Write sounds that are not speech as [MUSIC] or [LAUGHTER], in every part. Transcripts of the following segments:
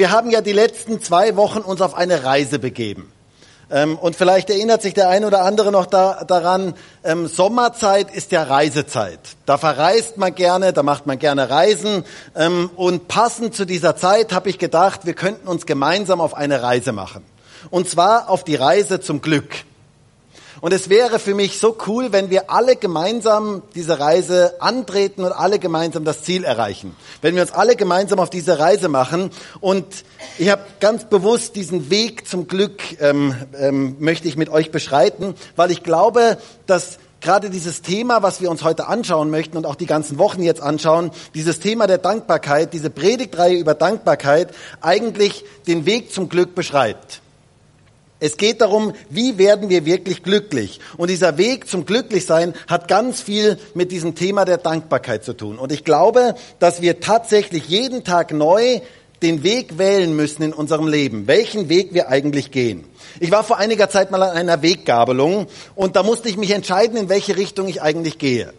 Wir haben ja die letzten zwei Wochen uns auf eine Reise begeben. Ähm, und vielleicht erinnert sich der eine oder andere noch da, daran, ähm, Sommerzeit ist ja Reisezeit. Da verreist man gerne, da macht man gerne Reisen. Ähm, und passend zu dieser Zeit habe ich gedacht, wir könnten uns gemeinsam auf eine Reise machen. Und zwar auf die Reise zum Glück. Und es wäre für mich so cool, wenn wir alle gemeinsam diese Reise antreten und alle gemeinsam das Ziel erreichen. Wenn wir uns alle gemeinsam auf diese Reise machen. Und ich habe ganz bewusst diesen Weg zum Glück ähm, ähm, möchte ich mit euch beschreiten, weil ich glaube, dass gerade dieses Thema, was wir uns heute anschauen möchten und auch die ganzen Wochen jetzt anschauen, dieses Thema der Dankbarkeit, diese Predigtreihe über Dankbarkeit eigentlich den Weg zum Glück beschreibt. Es geht darum, wie werden wir wirklich glücklich? Und dieser Weg zum Glücklichsein hat ganz viel mit diesem Thema der Dankbarkeit zu tun. Und ich glaube, dass wir tatsächlich jeden Tag neu den Weg wählen müssen in unserem Leben, welchen Weg wir eigentlich gehen. Ich war vor einiger Zeit mal an einer Weggabelung und da musste ich mich entscheiden, in welche Richtung ich eigentlich gehe.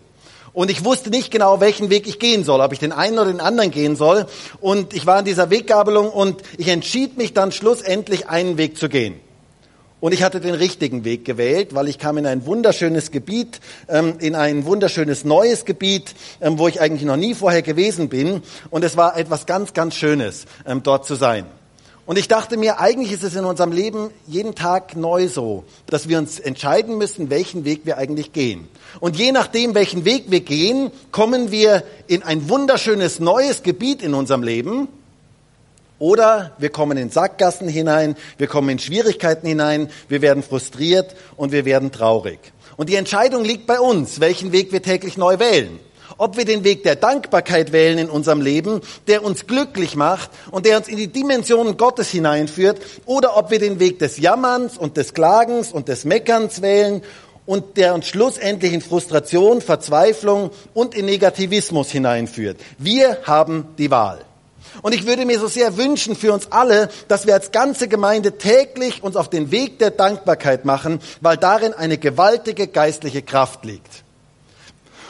Und ich wusste nicht genau, welchen Weg ich gehen soll, ob ich den einen oder den anderen gehen soll. Und ich war in dieser Weggabelung und ich entschied mich dann schlussendlich, einen Weg zu gehen. Und ich hatte den richtigen Weg gewählt, weil ich kam in ein wunderschönes Gebiet, ähm, in ein wunderschönes neues Gebiet, ähm, wo ich eigentlich noch nie vorher gewesen bin. Und es war etwas ganz, ganz Schönes, ähm, dort zu sein. Und ich dachte mir, eigentlich ist es in unserem Leben jeden Tag neu so, dass wir uns entscheiden müssen, welchen Weg wir eigentlich gehen. Und je nachdem, welchen Weg wir gehen, kommen wir in ein wunderschönes neues Gebiet in unserem Leben oder wir kommen in Sackgassen hinein, wir kommen in Schwierigkeiten hinein, wir werden frustriert und wir werden traurig. Und die Entscheidung liegt bei uns, welchen Weg wir täglich neu wählen. Ob wir den Weg der Dankbarkeit wählen in unserem Leben, der uns glücklich macht und der uns in die Dimensionen Gottes hineinführt, oder ob wir den Weg des Jammerns und des Klagens und des Meckerns wählen und der uns schlussendlich in Frustration, Verzweiflung und in Negativismus hineinführt. Wir haben die Wahl. Und ich würde mir so sehr wünschen für uns alle, dass wir als ganze Gemeinde täglich uns auf den Weg der Dankbarkeit machen, weil darin eine gewaltige geistliche Kraft liegt.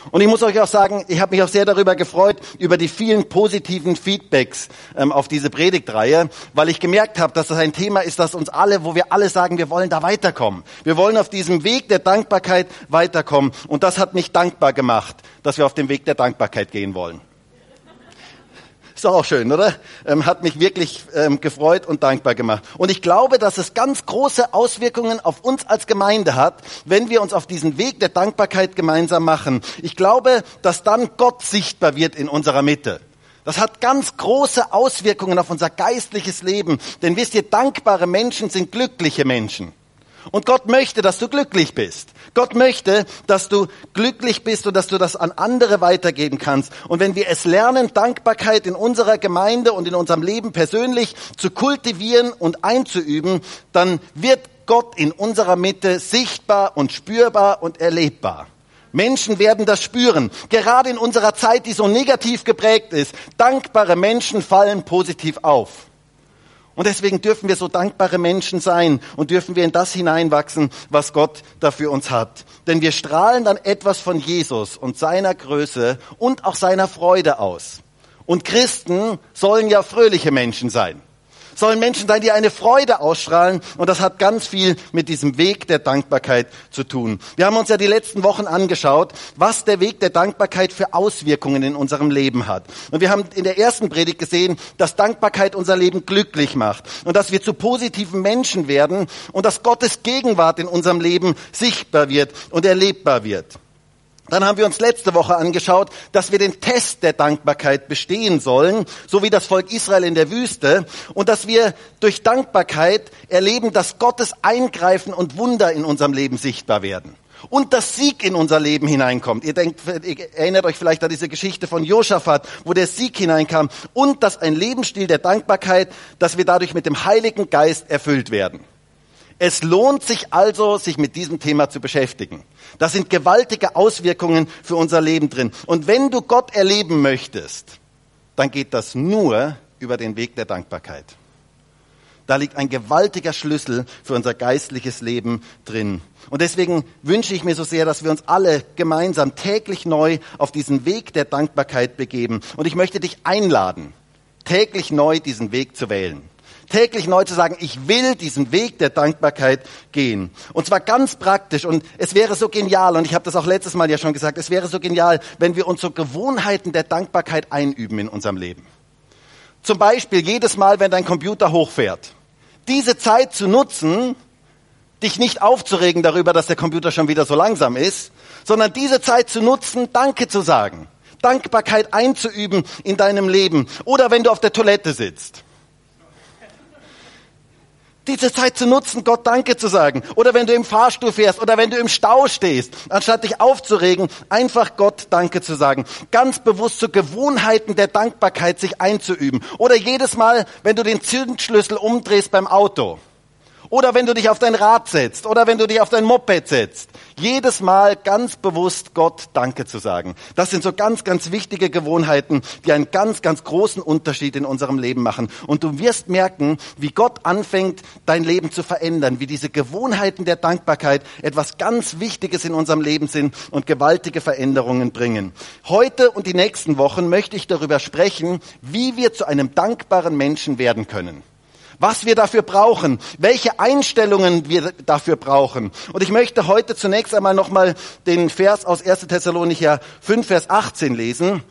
Und ich muss euch auch sagen, ich habe mich auch sehr darüber gefreut, über die vielen positiven Feedbacks ähm, auf diese Predigtreihe, weil ich gemerkt habe, dass das ein Thema ist, das uns alle, wo wir alle sagen, wir wollen da weiterkommen. Wir wollen auf diesem Weg der Dankbarkeit weiterkommen. Und das hat mich dankbar gemacht, dass wir auf dem Weg der Dankbarkeit gehen wollen. Ist auch schön, oder? Ähm, hat mich wirklich ähm, gefreut und dankbar gemacht. Und ich glaube, dass es ganz große Auswirkungen auf uns als Gemeinde hat, wenn wir uns auf diesen Weg der Dankbarkeit gemeinsam machen. Ich glaube, dass dann Gott sichtbar wird in unserer Mitte. Das hat ganz große Auswirkungen auf unser geistliches Leben. Denn wisst ihr, dankbare Menschen sind glückliche Menschen. Und Gott möchte, dass du glücklich bist. Gott möchte, dass du glücklich bist und dass du das an andere weitergeben kannst. Und wenn wir es lernen, Dankbarkeit in unserer Gemeinde und in unserem Leben persönlich zu kultivieren und einzuüben, dann wird Gott in unserer Mitte sichtbar und spürbar und erlebbar. Menschen werden das spüren. Gerade in unserer Zeit, die so negativ geprägt ist. Dankbare Menschen fallen positiv auf. Und deswegen dürfen wir so dankbare Menschen sein und dürfen wir in das hineinwachsen, was Gott da für uns hat. Denn wir strahlen dann etwas von Jesus und seiner Größe und auch seiner Freude aus. Und Christen sollen ja fröhliche Menschen sein sollen Menschen sein, die eine Freude ausstrahlen. Und das hat ganz viel mit diesem Weg der Dankbarkeit zu tun. Wir haben uns ja die letzten Wochen angeschaut, was der Weg der Dankbarkeit für Auswirkungen in unserem Leben hat. Und wir haben in der ersten Predigt gesehen, dass Dankbarkeit unser Leben glücklich macht und dass wir zu positiven Menschen werden und dass Gottes Gegenwart in unserem Leben sichtbar wird und erlebbar wird. Dann haben wir uns letzte Woche angeschaut, dass wir den Test der Dankbarkeit bestehen sollen, so wie das Volk Israel in der Wüste, und dass wir durch Dankbarkeit erleben, dass Gottes Eingreifen und Wunder in unserem Leben sichtbar werden. Und dass Sieg in unser Leben hineinkommt. Ihr denkt, ihr erinnert euch vielleicht an diese Geschichte von Josaphat, wo der Sieg hineinkam. Und dass ein Lebensstil der Dankbarkeit, dass wir dadurch mit dem Heiligen Geist erfüllt werden. Es lohnt sich also, sich mit diesem Thema zu beschäftigen. Da sind gewaltige Auswirkungen für unser Leben drin. Und wenn du Gott erleben möchtest, dann geht das nur über den Weg der Dankbarkeit. Da liegt ein gewaltiger Schlüssel für unser geistliches Leben drin. Und deswegen wünsche ich mir so sehr, dass wir uns alle gemeinsam täglich neu auf diesen Weg der Dankbarkeit begeben. Und ich möchte dich einladen, täglich neu diesen Weg zu wählen. Täglich neu zu sagen, ich will diesen Weg der Dankbarkeit gehen. Und zwar ganz praktisch. Und es wäre so genial, und ich habe das auch letztes Mal ja schon gesagt, es wäre so genial, wenn wir uns so Gewohnheiten der Dankbarkeit einüben in unserem Leben. Zum Beispiel jedes Mal, wenn dein Computer hochfährt. Diese Zeit zu nutzen, dich nicht aufzuregen darüber, dass der Computer schon wieder so langsam ist, sondern diese Zeit zu nutzen, Danke zu sagen. Dankbarkeit einzuüben in deinem Leben. Oder wenn du auf der Toilette sitzt diese Zeit zu nutzen, Gott Danke zu sagen. Oder wenn du im Fahrstuhl fährst oder wenn du im Stau stehst, anstatt dich aufzuregen, einfach Gott Danke zu sagen. Ganz bewusst zu Gewohnheiten der Dankbarkeit sich einzuüben. Oder jedes Mal, wenn du den Zündschlüssel umdrehst beim Auto oder wenn du dich auf dein Rad setzt oder wenn du dich auf dein Moped setzt. Jedes Mal ganz bewusst Gott Danke zu sagen. Das sind so ganz, ganz wichtige Gewohnheiten, die einen ganz, ganz großen Unterschied in unserem Leben machen. Und du wirst merken, wie Gott anfängt, dein Leben zu verändern, wie diese Gewohnheiten der Dankbarkeit etwas ganz Wichtiges in unserem Leben sind und gewaltige Veränderungen bringen. Heute und die nächsten Wochen möchte ich darüber sprechen, wie wir zu einem dankbaren Menschen werden können was wir dafür brauchen, welche Einstellungen wir dafür brauchen. Und ich möchte heute zunächst einmal nochmal den Vers aus 1. Thessalonicher 5, Vers 18 lesen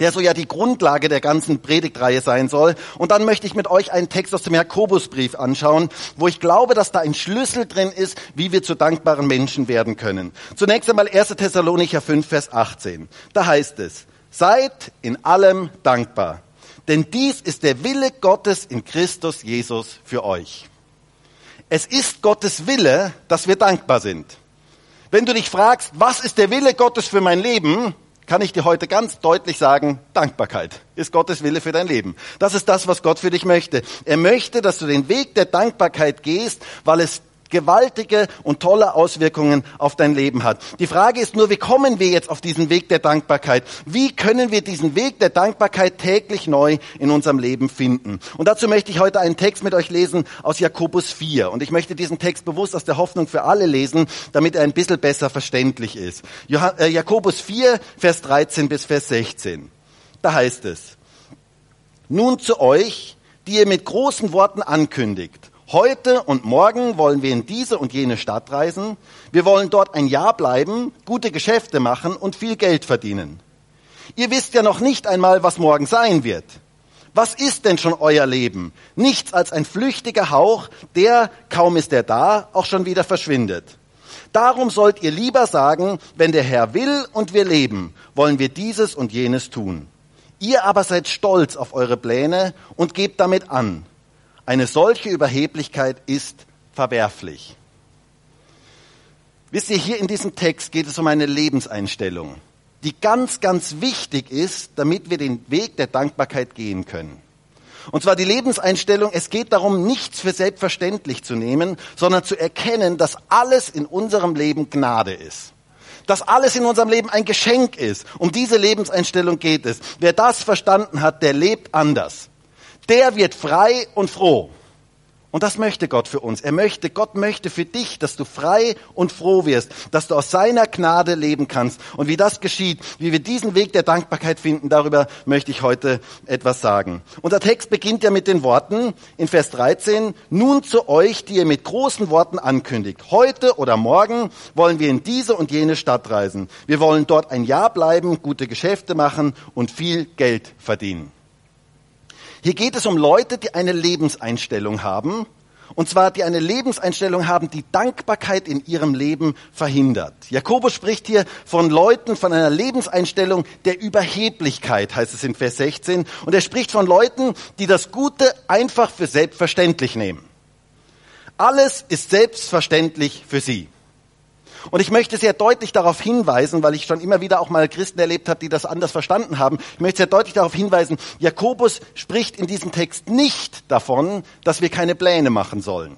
der so ja die Grundlage der ganzen Predigtreihe sein soll. Und dann möchte ich mit euch einen Text aus dem Jakobusbrief anschauen, wo ich glaube, dass da ein Schlüssel drin ist, wie wir zu dankbaren Menschen werden können. Zunächst einmal 1. Thessalonicher 5, Vers 18. Da heißt es, seid in allem dankbar denn dies ist der Wille Gottes in Christus Jesus für euch. Es ist Gottes Wille, dass wir dankbar sind. Wenn du dich fragst, was ist der Wille Gottes für mein Leben, kann ich dir heute ganz deutlich sagen, Dankbarkeit ist Gottes Wille für dein Leben. Das ist das, was Gott für dich möchte. Er möchte, dass du den Weg der Dankbarkeit gehst, weil es gewaltige und tolle Auswirkungen auf dein Leben hat. Die Frage ist nur, wie kommen wir jetzt auf diesen Weg der Dankbarkeit? Wie können wir diesen Weg der Dankbarkeit täglich neu in unserem Leben finden? Und dazu möchte ich heute einen Text mit euch lesen aus Jakobus 4. Und ich möchte diesen Text bewusst aus der Hoffnung für alle lesen, damit er ein bisschen besser verständlich ist. Äh, Jakobus 4, Vers 13 bis Vers 16. Da heißt es, nun zu euch, die ihr mit großen Worten ankündigt, Heute und morgen wollen wir in diese und jene Stadt reisen. Wir wollen dort ein Jahr bleiben, gute Geschäfte machen und viel Geld verdienen. Ihr wisst ja noch nicht einmal, was morgen sein wird. Was ist denn schon euer Leben? Nichts als ein flüchtiger Hauch, der, kaum ist er da, auch schon wieder verschwindet. Darum sollt ihr lieber sagen, wenn der Herr will und wir leben, wollen wir dieses und jenes tun. Ihr aber seid stolz auf eure Pläne und gebt damit an. Eine solche Überheblichkeit ist verwerflich. Wisst ihr, hier in diesem Text geht es um eine Lebenseinstellung, die ganz, ganz wichtig ist, damit wir den Weg der Dankbarkeit gehen können. Und zwar die Lebenseinstellung, es geht darum, nichts für selbstverständlich zu nehmen, sondern zu erkennen, dass alles in unserem Leben Gnade ist. Dass alles in unserem Leben ein Geschenk ist. Um diese Lebenseinstellung geht es. Wer das verstanden hat, der lebt anders der wird frei und froh. Und das möchte Gott für uns. Er möchte, Gott möchte für dich, dass du frei und froh wirst, dass du aus seiner Gnade leben kannst. Und wie das geschieht, wie wir diesen Weg der Dankbarkeit finden, darüber möchte ich heute etwas sagen. Unser Text beginnt ja mit den Worten in Vers 13, nun zu euch, die ihr mit großen Worten ankündigt. Heute oder morgen wollen wir in diese und jene Stadt reisen. Wir wollen dort ein Jahr bleiben, gute Geschäfte machen und viel Geld verdienen. Hier geht es um Leute, die eine Lebenseinstellung haben, und zwar die eine Lebenseinstellung haben, die Dankbarkeit in ihrem Leben verhindert. Jakobus spricht hier von Leuten, von einer Lebenseinstellung der Überheblichkeit, heißt es in Vers 16. Und er spricht von Leuten, die das Gute einfach für selbstverständlich nehmen. Alles ist selbstverständlich für sie. Und ich möchte sehr deutlich darauf hinweisen, weil ich schon immer wieder auch mal Christen erlebt habe, die das anders verstanden haben. Ich möchte sehr deutlich darauf hinweisen, Jakobus spricht in diesem Text nicht davon, dass wir keine Pläne machen sollen.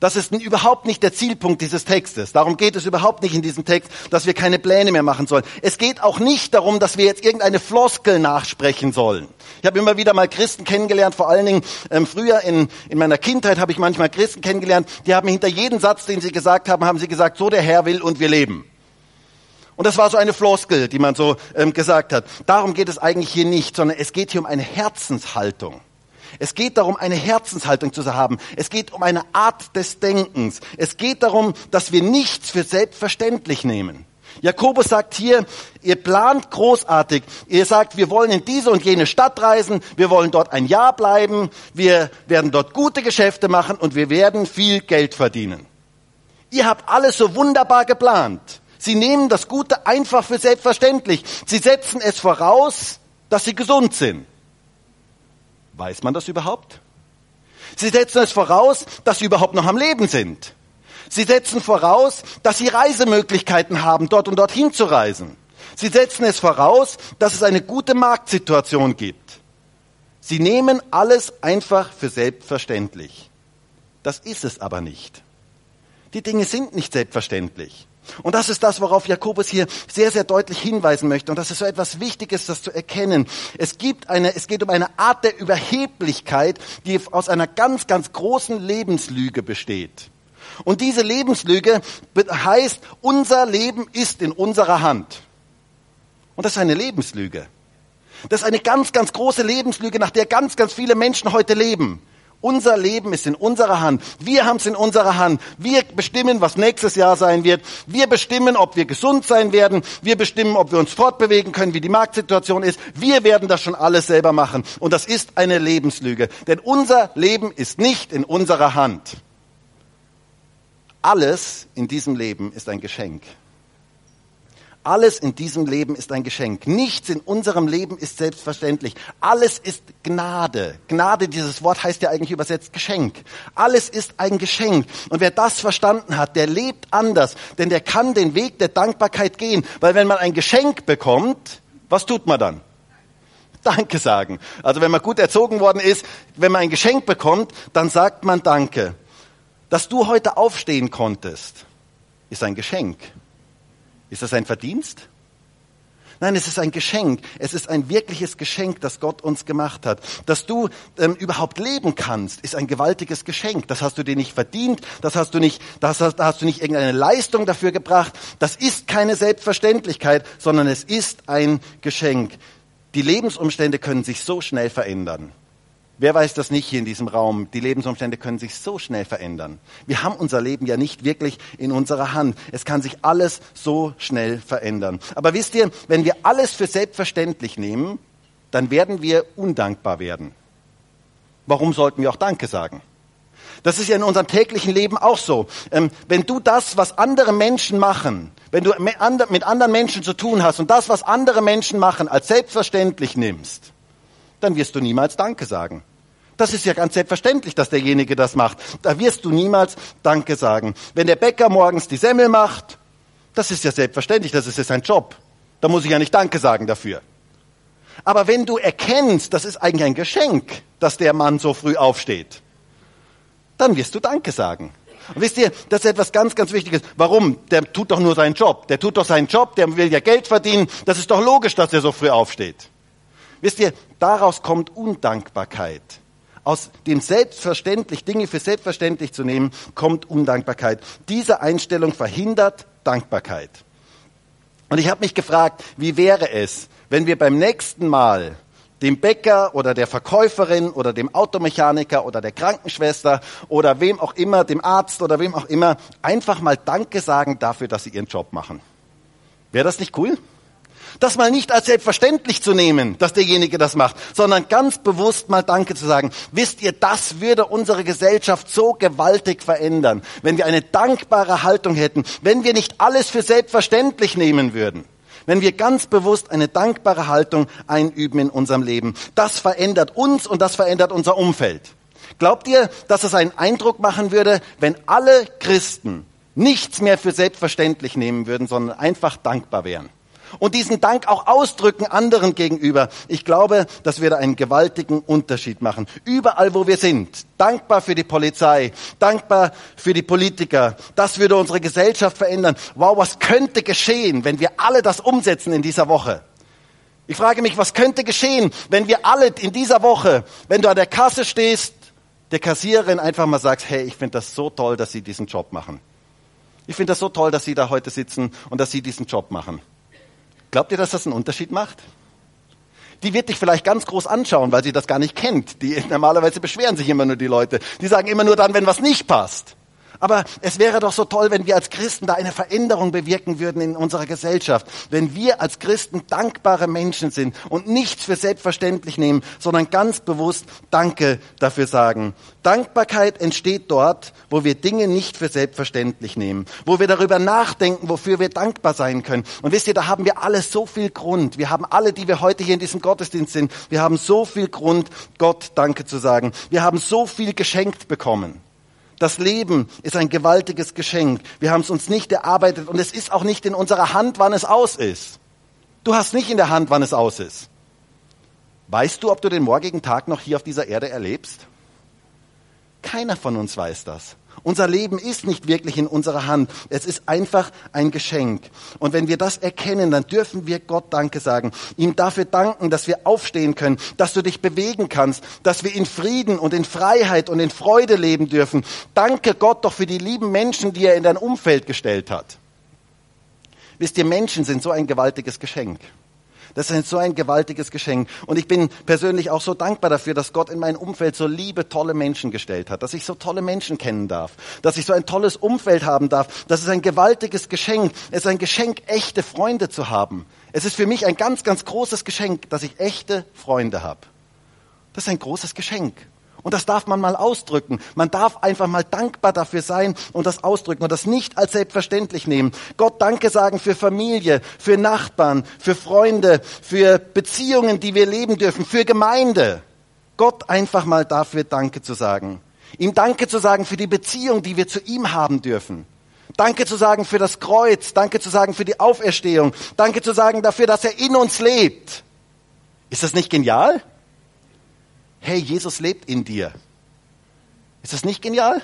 Das ist überhaupt nicht der Zielpunkt dieses Textes. Darum geht es überhaupt nicht in diesem Text, dass wir keine Pläne mehr machen sollen. Es geht auch nicht darum, dass wir jetzt irgendeine Floskel nachsprechen sollen. Ich habe immer wieder mal Christen kennengelernt, vor allen Dingen ähm, früher in, in meiner Kindheit habe ich manchmal Christen kennengelernt, die haben hinter jedem Satz, den sie gesagt haben, haben sie gesagt, so der Herr will und wir leben. Und das war so eine Floskel, die man so ähm, gesagt hat. Darum geht es eigentlich hier nicht, sondern es geht hier um eine Herzenshaltung. Es geht darum, eine Herzenshaltung zu haben. Es geht um eine Art des Denkens. Es geht darum, dass wir nichts für selbstverständlich nehmen. Jakobus sagt hier, ihr plant großartig. Ihr sagt, wir wollen in diese und jene Stadt reisen, wir wollen dort ein Jahr bleiben, wir werden dort gute Geschäfte machen und wir werden viel Geld verdienen. Ihr habt alles so wunderbar geplant. Sie nehmen das Gute einfach für selbstverständlich. Sie setzen es voraus, dass sie gesund sind. Weiß man das überhaupt? Sie setzen es voraus, dass sie überhaupt noch am Leben sind. Sie setzen voraus, dass sie Reisemöglichkeiten haben, dort und dorthin zu reisen. Sie setzen es voraus, dass es eine gute Marktsituation gibt. Sie nehmen alles einfach für selbstverständlich. Das ist es aber nicht. Die Dinge sind nicht selbstverständlich. Und das ist das, worauf Jakobus hier sehr, sehr deutlich hinweisen möchte. Und das ist so etwas Wichtiges, das zu erkennen. Es gibt eine, es geht um eine Art der Überheblichkeit, die aus einer ganz, ganz großen Lebenslüge besteht. Und diese Lebenslüge heißt, unser Leben ist in unserer Hand. Und das ist eine Lebenslüge. Das ist eine ganz, ganz große Lebenslüge, nach der ganz, ganz viele Menschen heute leben. Unser Leben ist in unserer Hand. Wir haben es in unserer Hand. Wir bestimmen, was nächstes Jahr sein wird. Wir bestimmen, ob wir gesund sein werden. Wir bestimmen, ob wir uns fortbewegen können, wie die Marktsituation ist. Wir werden das schon alles selber machen. Und das ist eine Lebenslüge. Denn unser Leben ist nicht in unserer Hand. Alles in diesem Leben ist ein Geschenk. Alles in diesem Leben ist ein Geschenk. Nichts in unserem Leben ist selbstverständlich. Alles ist Gnade. Gnade, dieses Wort heißt ja eigentlich übersetzt Geschenk. Alles ist ein Geschenk. Und wer das verstanden hat, der lebt anders, denn der kann den Weg der Dankbarkeit gehen. Weil wenn man ein Geschenk bekommt, was tut man dann? Danke sagen. Also wenn man gut erzogen worden ist, wenn man ein Geschenk bekommt, dann sagt man Danke. Dass du heute aufstehen konntest, ist ein Geschenk. Ist das ein Verdienst? Nein, es ist ein Geschenk. Es ist ein wirkliches Geschenk, das Gott uns gemacht hat. Dass du ähm, überhaupt leben kannst, ist ein gewaltiges Geschenk. Das hast du dir nicht verdient. Das hast du nicht, das hast, da hast du nicht irgendeine Leistung dafür gebracht. Das ist keine Selbstverständlichkeit, sondern es ist ein Geschenk. Die Lebensumstände können sich so schnell verändern. Wer weiß das nicht hier in diesem Raum? Die Lebensumstände können sich so schnell verändern. Wir haben unser Leben ja nicht wirklich in unserer Hand. Es kann sich alles so schnell verändern. Aber wisst ihr, wenn wir alles für selbstverständlich nehmen, dann werden wir undankbar werden. Warum sollten wir auch Danke sagen? Das ist ja in unserem täglichen Leben auch so. Ähm, wenn du das, was andere Menschen machen, wenn du mit anderen Menschen zu tun hast und das, was andere Menschen machen, als selbstverständlich nimmst, dann wirst du niemals Danke sagen. Das ist ja ganz selbstverständlich, dass derjenige das macht. Da wirst du niemals Danke sagen. Wenn der Bäcker morgens die Semmel macht, das ist ja selbstverständlich, das ist ja sein Job. Da muss ich ja nicht Danke sagen dafür. Aber wenn du erkennst, das ist eigentlich ein Geschenk, dass der Mann so früh aufsteht, dann wirst du Danke sagen. Und wisst ihr, das ist etwas ganz, ganz Wichtiges. Warum? Der tut doch nur seinen Job. Der tut doch seinen Job, der will ja Geld verdienen. Das ist doch logisch, dass er so früh aufsteht. Wisst ihr, daraus kommt Undankbarkeit aus dem selbstverständlich, Dinge für selbstverständlich zu nehmen, kommt Undankbarkeit. Diese Einstellung verhindert Dankbarkeit. Und ich habe mich gefragt, wie wäre es, wenn wir beim nächsten Mal dem Bäcker oder der Verkäuferin oder dem Automechaniker oder der Krankenschwester oder wem auch immer, dem Arzt oder wem auch immer, einfach mal Danke sagen dafür, dass sie ihren Job machen. Wäre das nicht cool? Das mal nicht als selbstverständlich zu nehmen, dass derjenige das macht, sondern ganz bewusst mal Danke zu sagen. Wisst ihr, das würde unsere Gesellschaft so gewaltig verändern, wenn wir eine dankbare Haltung hätten, wenn wir nicht alles für selbstverständlich nehmen würden. Wenn wir ganz bewusst eine dankbare Haltung einüben in unserem Leben. Das verändert uns und das verändert unser Umfeld. Glaubt ihr, dass es einen Eindruck machen würde, wenn alle Christen nichts mehr für selbstverständlich nehmen würden, sondern einfach dankbar wären? Und diesen Dank auch ausdrücken anderen gegenüber. Ich glaube, dass wir da einen gewaltigen Unterschied machen. Überall, wo wir sind. Dankbar für die Polizei, dankbar für die Politiker. Das würde unsere Gesellschaft verändern. Wow, was könnte geschehen, wenn wir alle das umsetzen in dieser Woche? Ich frage mich, was könnte geschehen, wenn wir alle in dieser Woche, wenn du an der Kasse stehst, der Kassiererin einfach mal sagst, hey, ich finde das so toll, dass Sie diesen Job machen. Ich finde das so toll, dass Sie da heute sitzen und dass Sie diesen Job machen. Glaubt ihr, dass das einen Unterschied macht? Die wird dich vielleicht ganz groß anschauen, weil sie das gar nicht kennt. Die, [LAUGHS] normalerweise beschweren sich immer nur die Leute. Die sagen immer nur dann, wenn was nicht passt. Aber es wäre doch so toll, wenn wir als Christen da eine Veränderung bewirken würden in unserer Gesellschaft. Wenn wir als Christen dankbare Menschen sind und nichts für selbstverständlich nehmen, sondern ganz bewusst Danke dafür sagen. Dankbarkeit entsteht dort, wo wir Dinge nicht für selbstverständlich nehmen, wo wir darüber nachdenken, wofür wir dankbar sein können. Und wisst ihr, da haben wir alle so viel Grund. Wir haben alle, die wir heute hier in diesem Gottesdienst sind, wir haben so viel Grund, Gott Danke zu sagen. Wir haben so viel geschenkt bekommen. Das Leben ist ein gewaltiges Geschenk. Wir haben es uns nicht erarbeitet und es ist auch nicht in unserer Hand, wann es aus ist. Du hast nicht in der Hand, wann es aus ist. Weißt du, ob du den morgigen Tag noch hier auf dieser Erde erlebst? Keiner von uns weiß das. Unser Leben ist nicht wirklich in unserer Hand. Es ist einfach ein Geschenk. Und wenn wir das erkennen, dann dürfen wir Gott Danke sagen. Ihm dafür danken, dass wir aufstehen können, dass du dich bewegen kannst, dass wir in Frieden und in Freiheit und in Freude leben dürfen. Danke Gott doch für die lieben Menschen, die er in dein Umfeld gestellt hat. Wisst ihr, Menschen sind so ein gewaltiges Geschenk. Das ist so ein gewaltiges Geschenk. Und ich bin persönlich auch so dankbar dafür, dass Gott in mein Umfeld so liebe, tolle Menschen gestellt hat, dass ich so tolle Menschen kennen darf, dass ich so ein tolles Umfeld haben darf. Das ist ein gewaltiges Geschenk. Es ist ein Geschenk, echte Freunde zu haben. Es ist für mich ein ganz, ganz großes Geschenk, dass ich echte Freunde habe. Das ist ein großes Geschenk. Und das darf man mal ausdrücken. Man darf einfach mal dankbar dafür sein und das ausdrücken und das nicht als selbstverständlich nehmen. Gott Danke sagen für Familie, für Nachbarn, für Freunde, für Beziehungen, die wir leben dürfen, für Gemeinde. Gott einfach mal dafür Danke zu sagen. Ihm Danke zu sagen für die Beziehung, die wir zu ihm haben dürfen. Danke zu sagen für das Kreuz. Danke zu sagen für die Auferstehung. Danke zu sagen dafür, dass er in uns lebt. Ist das nicht genial? Hey, Jesus lebt in dir. Ist das nicht genial?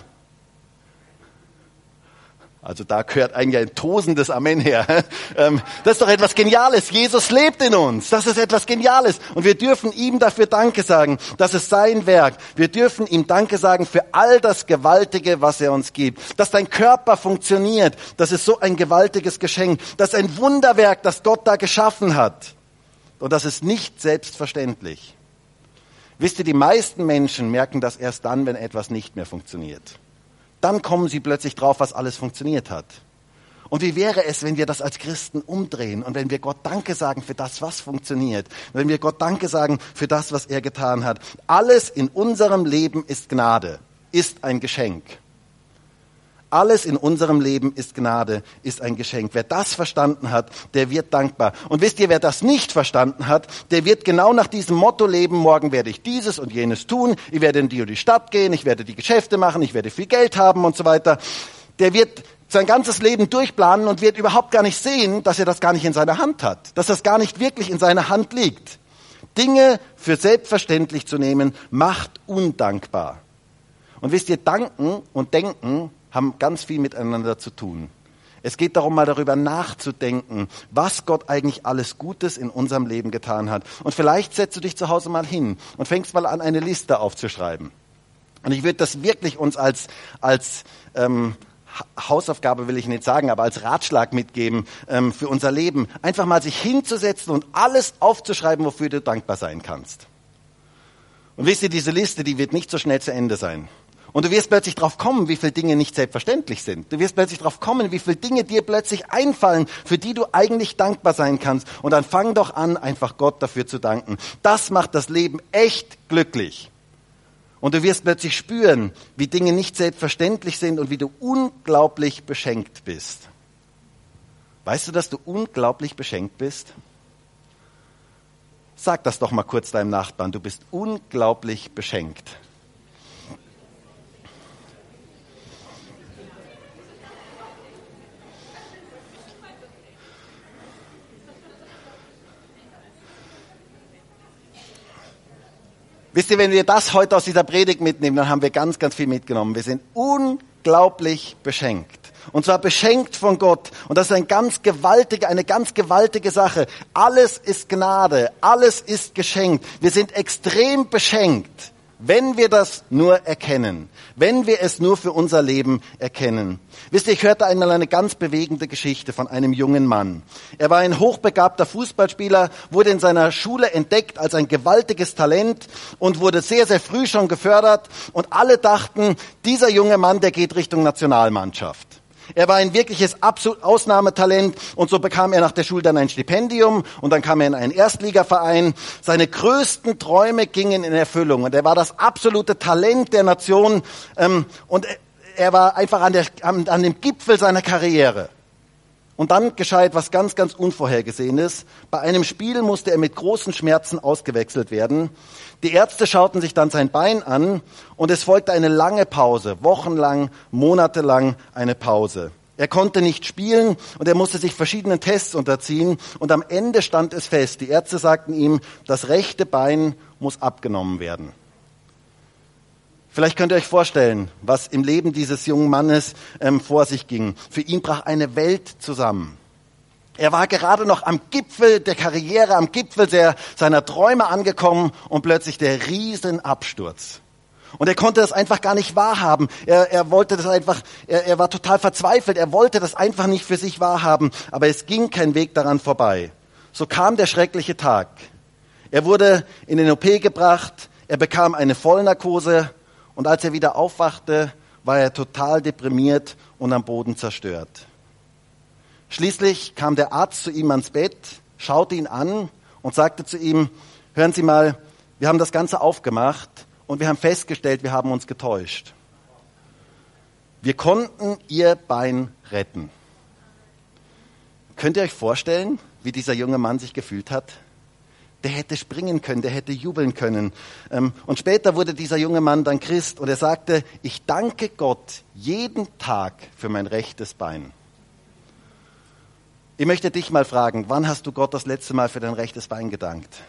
Also da gehört eigentlich ein tosendes Amen her. [LAUGHS] Ähm, das ist doch etwas Geniales. Jesus lebt in uns. Das ist etwas Geniales. Und wir dürfen ihm dafür Danke sagen. Das ist sein Werk. Wir dürfen ihm Danke sagen für all das Gewaltige, was er uns gibt. Dass dein Körper funktioniert. Das ist so ein gewaltiges Geschenk. Das ist ein Wunderwerk, das Gott da geschaffen hat. Und das ist nicht selbstverständlich. Wisst ihr, die meisten Menschen merken das erst dann, wenn etwas nicht mehr funktioniert. Dann kommen sie plötzlich drauf, was alles funktioniert hat. Und wie wäre es, wenn wir das als Christen umdrehen und wenn wir Gott Danke sagen für das, was funktioniert, wenn wir Gott Danke sagen für das, was er getan hat. Alles in unserem Leben ist Gnade, ist ein Geschenk. Alles in unserem Leben ist Gnade, ist ein Geschenk. Wer das verstanden hat, der wird dankbar. Und wisst ihr, wer das nicht verstanden hat, der wird genau nach diesem Motto leben, morgen werde ich dieses und jenes tun, ich werde in die und die Stadt gehen, ich werde die Geschäfte machen, ich werde viel Geld haben und so weiter. Der wird sein ganzes Leben durchplanen und wird überhaupt gar nicht sehen, dass er das gar nicht in seiner Hand hat, dass das gar nicht wirklich in seiner Hand liegt. Dinge für selbstverständlich zu nehmen, macht undankbar. Und wisst ihr, danken und denken haben ganz viel miteinander zu tun. Es geht darum, mal darüber nachzudenken, was Gott eigentlich alles Gutes in unserem Leben getan hat. Und vielleicht setzt du dich zu Hause mal hin und fängst mal an, eine Liste aufzuschreiben. Und ich würde das wirklich uns als, als ähm, Hausaufgabe will ich nicht sagen, aber als Ratschlag mitgeben ähm, für unser Leben. Einfach mal sich hinzusetzen und alles aufzuschreiben, wofür du dankbar sein kannst. Und wisst ihr, diese Liste, die wird nicht so schnell zu Ende sein. Und du wirst plötzlich drauf kommen, wie viele Dinge nicht selbstverständlich sind. Du wirst plötzlich drauf kommen, wie viele Dinge dir plötzlich einfallen, für die du eigentlich dankbar sein kannst. Und dann fang doch an, einfach Gott dafür zu danken. Das macht das Leben echt glücklich. Und du wirst plötzlich spüren, wie Dinge nicht selbstverständlich sind und wie du unglaublich beschenkt bist. Weißt du, dass du unglaublich beschenkt bist? Sag das doch mal kurz deinem Nachbarn. Du bist unglaublich beschenkt. Wisst ihr, wenn wir das heute aus dieser Predigt mitnehmen, dann haben wir ganz, ganz viel mitgenommen. Wir sind unglaublich beschenkt. Und zwar beschenkt von Gott. Und das ist ein ganz gewaltige, eine ganz gewaltige Sache. Alles ist Gnade. Alles ist geschenkt. Wir sind extrem beschenkt. Wenn wir das nur erkennen, wenn wir es nur für unser Leben erkennen. Wisst ihr, ich hörte einmal eine ganz bewegende Geschichte von einem jungen Mann. Er war ein hochbegabter Fußballspieler, wurde in seiner Schule entdeckt als ein gewaltiges Talent und wurde sehr, sehr früh schon gefördert und alle dachten, dieser junge Mann, der geht Richtung Nationalmannschaft. Er war ein wirkliches absolut Ausnahmetalent und so bekam er nach der Schule dann ein Stipendium und dann kam er in einen Erstligaverein. Seine größten Träume gingen in Erfüllung und er war das absolute Talent der Nation ähm, und er war einfach an, der, an, an dem Gipfel seiner Karriere. Und dann geschah etwas ganz, ganz Unvorhergesehenes. Bei einem Spiel musste er mit großen Schmerzen ausgewechselt werden. Die Ärzte schauten sich dann sein Bein an und es folgte eine lange Pause, wochenlang, monatelang eine Pause. Er konnte nicht spielen und er musste sich verschiedenen Tests unterziehen und am Ende stand es fest. Die Ärzte sagten ihm, das rechte Bein muss abgenommen werden. Vielleicht könnt ihr euch vorstellen, was im Leben dieses jungen Mannes ähm, vor sich ging. Für ihn brach eine Welt zusammen. Er war gerade noch am Gipfel der Karriere, am Gipfel der, seiner Träume angekommen und plötzlich der Riesenabsturz. Und er konnte das einfach gar nicht wahrhaben. Er, er wollte das einfach, er, er war total verzweifelt. Er wollte das einfach nicht für sich wahrhaben. Aber es ging kein Weg daran vorbei. So kam der schreckliche Tag. Er wurde in den OP gebracht. Er bekam eine Vollnarkose und als er wieder aufwachte, war er total deprimiert und am Boden zerstört. Schließlich kam der Arzt zu ihm ans Bett, schaute ihn an und sagte zu ihm, hören Sie mal, wir haben das Ganze aufgemacht und wir haben festgestellt, wir haben uns getäuscht. Wir konnten Ihr Bein retten. Könnt ihr euch vorstellen, wie dieser junge Mann sich gefühlt hat? Der hätte springen können, der hätte jubeln können. Ähm, und später wurde dieser junge Mann dann Christ und er sagte, ich danke Gott jeden Tag für mein rechtes Bein. Ich möchte dich mal fragen, wann hast du Gott das letzte Mal für dein rechtes Bein gedankt?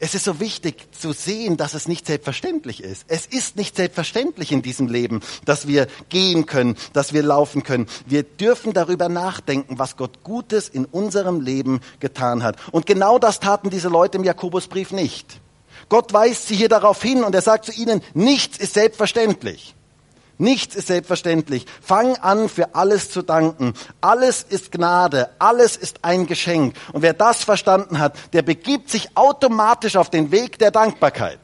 Es ist so wichtig zu sehen, dass es nicht selbstverständlich ist. Es ist nicht selbstverständlich in diesem Leben, dass wir gehen können, dass wir laufen können. Wir dürfen darüber nachdenken, was Gott Gutes in unserem Leben getan hat. Und genau das taten diese Leute im Jakobusbrief nicht. Gott weist sie hier darauf hin und er sagt zu ihnen, nichts ist selbstverständlich. Nichts ist selbstverständlich. Fang an, für alles zu danken. Alles ist Gnade. Alles ist ein Geschenk. Und wer das verstanden hat, der begibt sich automatisch auf den Weg der Dankbarkeit.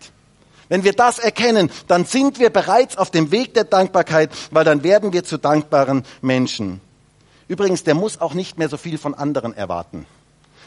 Wenn wir das erkennen, dann sind wir bereits auf dem Weg der Dankbarkeit, weil dann werden wir zu dankbaren Menschen. Übrigens, der muss auch nicht mehr so viel von anderen erwarten.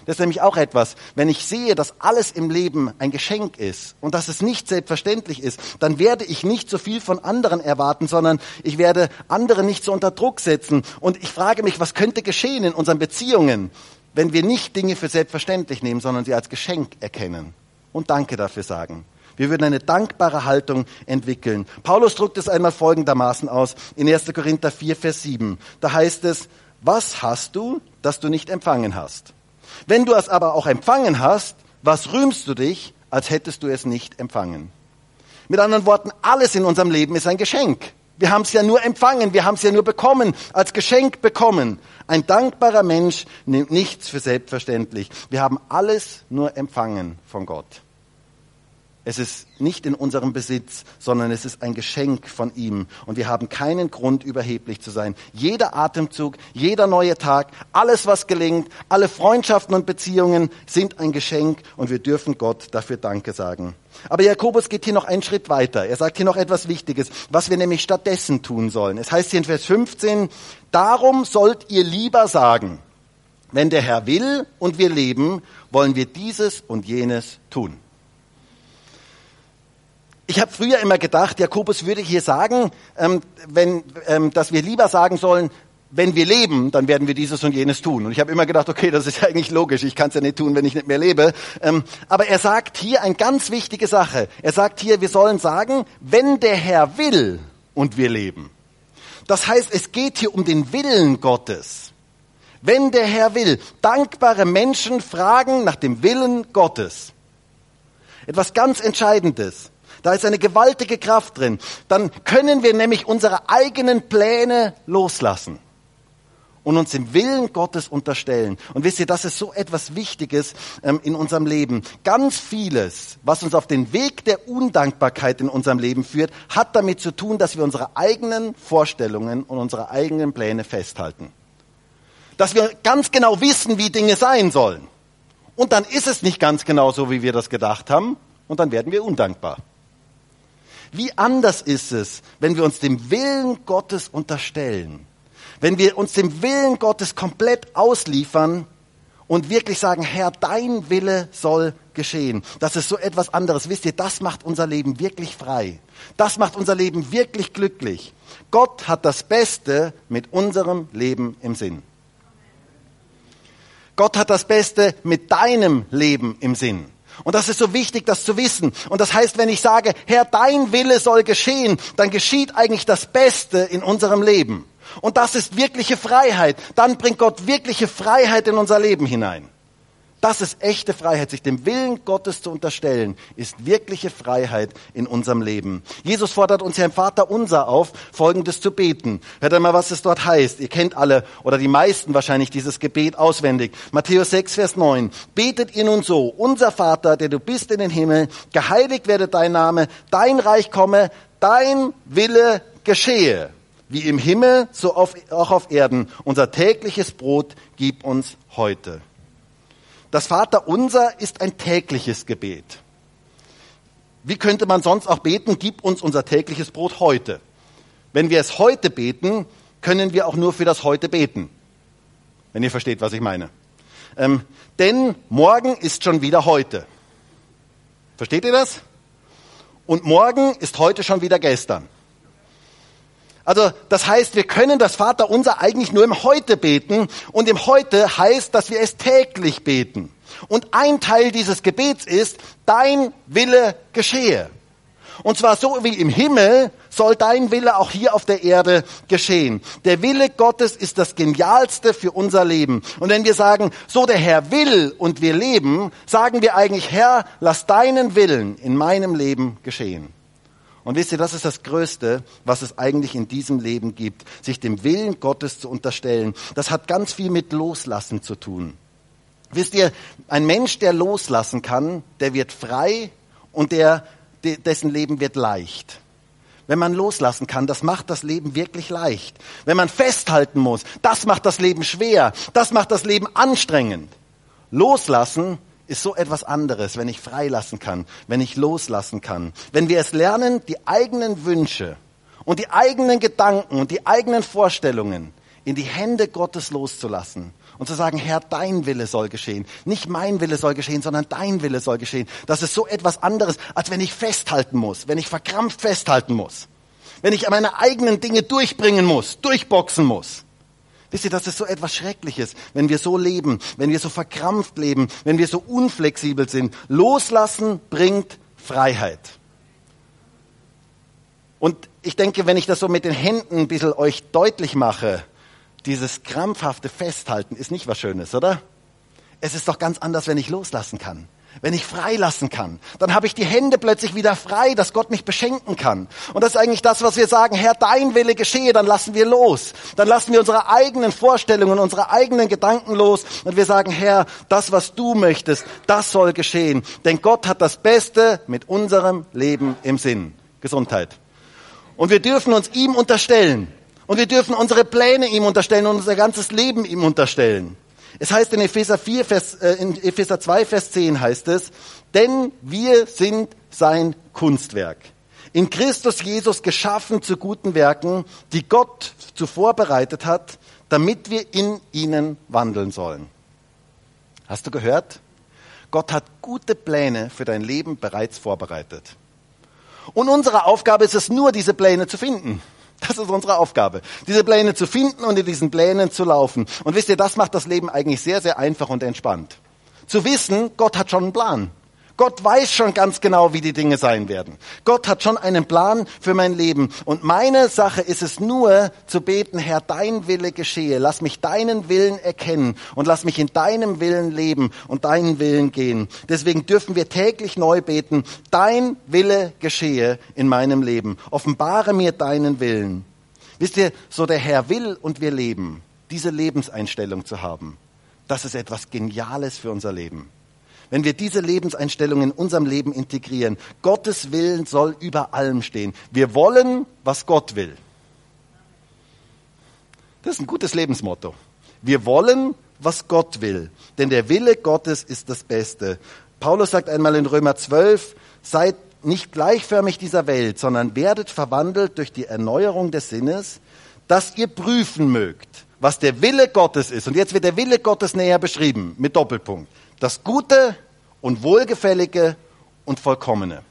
Das ist nämlich auch etwas. Wenn ich sehe, dass alles im Leben ein Geschenk ist und dass es nicht selbstverständlich ist, dann werde ich nicht so viel von anderen erwarten, sondern ich werde andere nicht so unter Druck setzen. Und ich frage mich, was könnte geschehen in unseren Beziehungen, wenn wir nicht Dinge für selbstverständlich nehmen, sondern sie als Geschenk erkennen und Danke dafür sagen. Wir würden eine dankbare Haltung entwickeln. Paulus drückt es einmal folgendermaßen aus in 1. Korinther 4, Vers 7. Da heißt es, was hast du, das du nicht empfangen hast? Wenn du es aber auch empfangen hast, was rühmst du dich, als hättest du es nicht empfangen? Mit anderen Worten, alles in unserem Leben ist ein Geschenk. Wir haben es ja nur empfangen, wir haben es ja nur bekommen, als Geschenk bekommen. Ein dankbarer Mensch nimmt nichts für selbstverständlich. Wir haben alles nur empfangen von Gott. Es ist nicht in unserem Besitz, sondern es ist ein Geschenk von ihm. Und wir haben keinen Grund, überheblich zu sein. Jeder Atemzug, jeder neue Tag, alles, was gelingt, alle Freundschaften und Beziehungen sind ein Geschenk und wir dürfen Gott dafür Danke sagen. Aber Jakobus geht hier noch einen Schritt weiter. Er sagt hier noch etwas Wichtiges, was wir nämlich stattdessen tun sollen. Es heißt hier in Vers 15, darum sollt ihr lieber sagen, wenn der Herr will und wir leben, wollen wir dieses und jenes tun. Ich habe früher immer gedacht, Jakobus würde hier sagen, ähm, wenn, ähm, dass wir lieber sagen sollen, wenn wir leben, dann werden wir dieses und jenes tun. Und ich habe immer gedacht, okay, das ist [LAUGHS] eigentlich logisch, ich kann es ja nicht tun, wenn ich nicht mehr lebe. Ähm, aber er sagt hier eine ganz wichtige Sache. Er sagt hier, wir sollen sagen, wenn der Herr will und wir leben. Das heißt, es geht hier um den Willen Gottes. Wenn der Herr will, dankbare Menschen fragen nach dem Willen Gottes. Etwas ganz Entscheidendes. Da ist eine gewaltige Kraft drin. Dann können wir nämlich unsere eigenen Pläne loslassen. und uns dem Willen Gottes unterstellen. Und wisst ihr, das ist so etwas Wichtiges ähm, in unserem Leben. Ganz vieles, was uns auf den Weg der Undankbarkeit in unserem Leben führt, hat damit zu tun, dass wir unsere eigenen Vorstellungen und unsere eigenen Pläne festhalten. Dass wir ganz genau wissen, wie Dinge sein sollen. Und dann ist es nicht ganz genau so, wie wir das gedacht haben. Und dann werden wir undankbar. Wie anders ist es, wenn wir uns dem Willen Gottes unterstellen? Wenn wir uns dem Willen Gottes komplett ausliefern und wirklich sagen, Herr, dein Wille soll geschehen. Das ist so etwas anderes. Wisst ihr, das macht unser Leben wirklich frei. Das macht unser Leben wirklich glücklich. Gott hat das Beste mit unserem Leben im Sinn. Gott hat das Beste mit deinem Leben im Sinn. Und das ist so wichtig, das zu wissen. Und das heißt, wenn ich sage, Herr, dein Wille soll geschehen, dann geschieht eigentlich das Beste in unserem Leben. Und das ist wirkliche Freiheit. Dann bringt Gott wirkliche Freiheit in unser Leben hinein. Das ist echte Freiheit. Sich dem Willen Gottes zu unterstellen, ist wirkliche Freiheit in unserem Leben. Jesus fordert uns ja im Vater unser auf, Folgendes zu beten. Hört einmal, was es dort heißt. Ihr kennt alle oder die meisten wahrscheinlich dieses Gebet auswendig. Matthäus 6, Vers 9. Betet ihr nun so. Unser Vater, der du bist in den Himmel, geheiligt werde dein Name, dein Reich komme, dein Wille geschehe. Wie im Himmel, so auch auf Erden. Unser tägliches Brot gib uns heute. Das Vaterunser ist ein tägliches Gebet. Wie könnte man sonst auch beten, gib uns unser tägliches Brot heute? Wenn wir es heute beten, können wir auch nur für das heute beten. Wenn ihr versteht, was ich meine. Ähm, denn morgen ist schon wieder heute. Versteht ihr das? Und morgen ist heute schon wieder gestern. Also das heißt, wir können das Vaterunser eigentlich nur im Heute beten und im Heute heißt, dass wir es täglich beten. Und ein Teil dieses Gebets ist, dein Wille geschehe. Und zwar so wie im Himmel soll dein Wille auch hier auf der Erde geschehen. Der Wille Gottes ist das Genialste für unser Leben. Und wenn wir sagen, so der Herr will und wir leben, sagen wir eigentlich, Herr, lass deinen Willen in meinem Leben geschehen. Und wisst ihr, das ist das Größte, was es eigentlich in diesem Leben gibt, sich dem Willen Gottes zu unterstellen. Das hat ganz viel mit Loslassen zu tun. Wisst ihr, ein Mensch, der loslassen kann, der wird frei und der, dessen Leben wird leicht. Wenn man loslassen kann, das macht das Leben wirklich leicht. Wenn man festhalten muss, das macht das Leben schwer, das macht das Leben anstrengend. Loslassen ist so etwas anderes, wenn ich freilassen kann, wenn ich loslassen kann. Wenn wir es lernen, die eigenen Wünsche und die eigenen Gedanken und die eigenen Vorstellungen in die Hände Gottes loszulassen und zu sagen, Herr, dein Wille soll geschehen. Nicht mein Wille soll geschehen, sondern dein Wille soll geschehen. Das ist so etwas anderes, als wenn ich festhalten muss, wenn ich verkrampft festhalten muss, wenn ich meine eigenen Dinge durchbringen muss, durchboxen muss. Wisst ihr, das ist so etwas Schreckliches, wenn wir so leben, wenn wir so verkrampft leben, wenn wir so unflexibel sind. Loslassen bringt Freiheit. Und ich denke, wenn ich das so mit den Händen ein bisschen euch deutlich mache, dieses krampfhafte Festhalten ist nicht was Schönes, oder? Es ist doch ganz anders, wenn ich loslassen kann wenn ich freilassen kann, dann habe ich die Hände plötzlich wieder frei, dass Gott mich beschenken kann. Und das ist eigentlich das, was wir sagen, Herr, dein Wille geschehe, dann lassen wir los. Dann lassen wir unsere eigenen Vorstellungen, unsere eigenen Gedanken los und wir sagen, Herr, das, was du möchtest, das soll geschehen. Denn Gott hat das Beste mit unserem Leben im Sinn. Gesundheit. Und wir dürfen uns ihm unterstellen. Und wir dürfen unsere Pläne ihm unterstellen und unser ganzes Leben ihm unterstellen. Es heißt in Epheser, 4, Vers, äh, in Epheser 2, Vers 10 heißt es, denn wir sind sein Kunstwerk. In Christus Jesus geschaffen zu guten Werken, die Gott zuvor bereitet hat, damit wir in ihnen wandeln sollen. Hast du gehört? Gott hat gute Pläne für dein Leben bereits vorbereitet. Und unsere Aufgabe ist es nur, diese Pläne zu finden. Das ist unsere Aufgabe, diese Pläne zu finden und in diesen Plänen zu laufen. Und wisst ihr, das macht das Leben eigentlich sehr, sehr einfach und entspannt. Zu wissen, Gott hat schon einen Plan. Gott weiß schon ganz genau, wie die Dinge sein werden. Gott hat schon einen Plan für mein Leben. Und meine Sache ist es nur zu beten, Herr, dein Wille geschehe. Lass mich deinen Willen erkennen und lass mich in deinem Willen leben und deinen Willen gehen. Deswegen dürfen wir täglich neu beten, dein Wille geschehe in meinem Leben. Offenbare mir deinen Willen. Wisst ihr, so der Herr will und wir leben. diese Lebenseinstellung zu haben, das ist etwas Geniales für unser Leben. Wenn wir diese Lebenseinstellung in unserem Leben integrieren, Gottes Willen soll über allem stehen. Wir wollen, was Gott will. Das ist ein gutes Lebensmotto. Wir wollen, was Gott will. Denn der Wille Gottes ist das Beste. Paulus sagt einmal in Römer 12, seid nicht gleichförmig dieser Welt, sondern werdet verwandelt durch die Erneuerung des Sinnes, dass ihr prüfen mögt, was der Wille Gottes ist. Und jetzt wird der Wille Gottes näher beschrieben mit Doppelpunkt. Das Gute und Wohlgefällige und Vollkommene.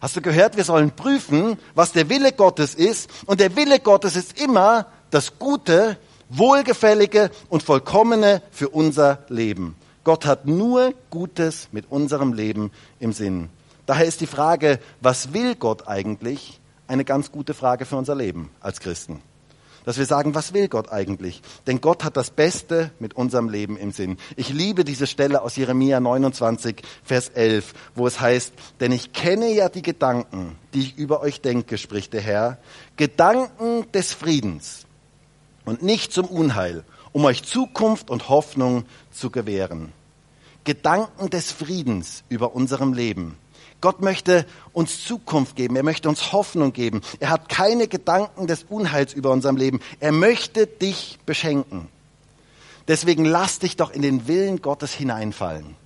Hast du gehört, wir sollen prüfen, was der Wille Gottes ist. Und der Wille Gottes ist immer das Gute, Wohlgefällige und Vollkommene für unser Leben. Gott hat nur Gutes mit unserem Leben im Sinn. Daher ist die Frage, was will Gott eigentlich, eine ganz gute Frage für unser Leben als Christen. Dass wir sagen, was will Gott eigentlich? Denn Gott hat das Beste mit unserem Leben im Sinn. Ich liebe diese Stelle aus Jeremia 29, Vers 11, wo es heißt, denn ich kenne ja die Gedanken, die ich über euch denke, spricht der Herr, Gedanken des Friedens und nicht zum Unheil, um euch Zukunft und Hoffnung zu gewähren. Gedanken des Friedens über unserem Leben. Gott möchte uns Zukunft geben. Er möchte uns Hoffnung geben. Er hat keine Gedanken des Unheils über unserem Leben. Er möchte dich beschenken. Deswegen lass dich doch in den Willen Gottes hineinfallen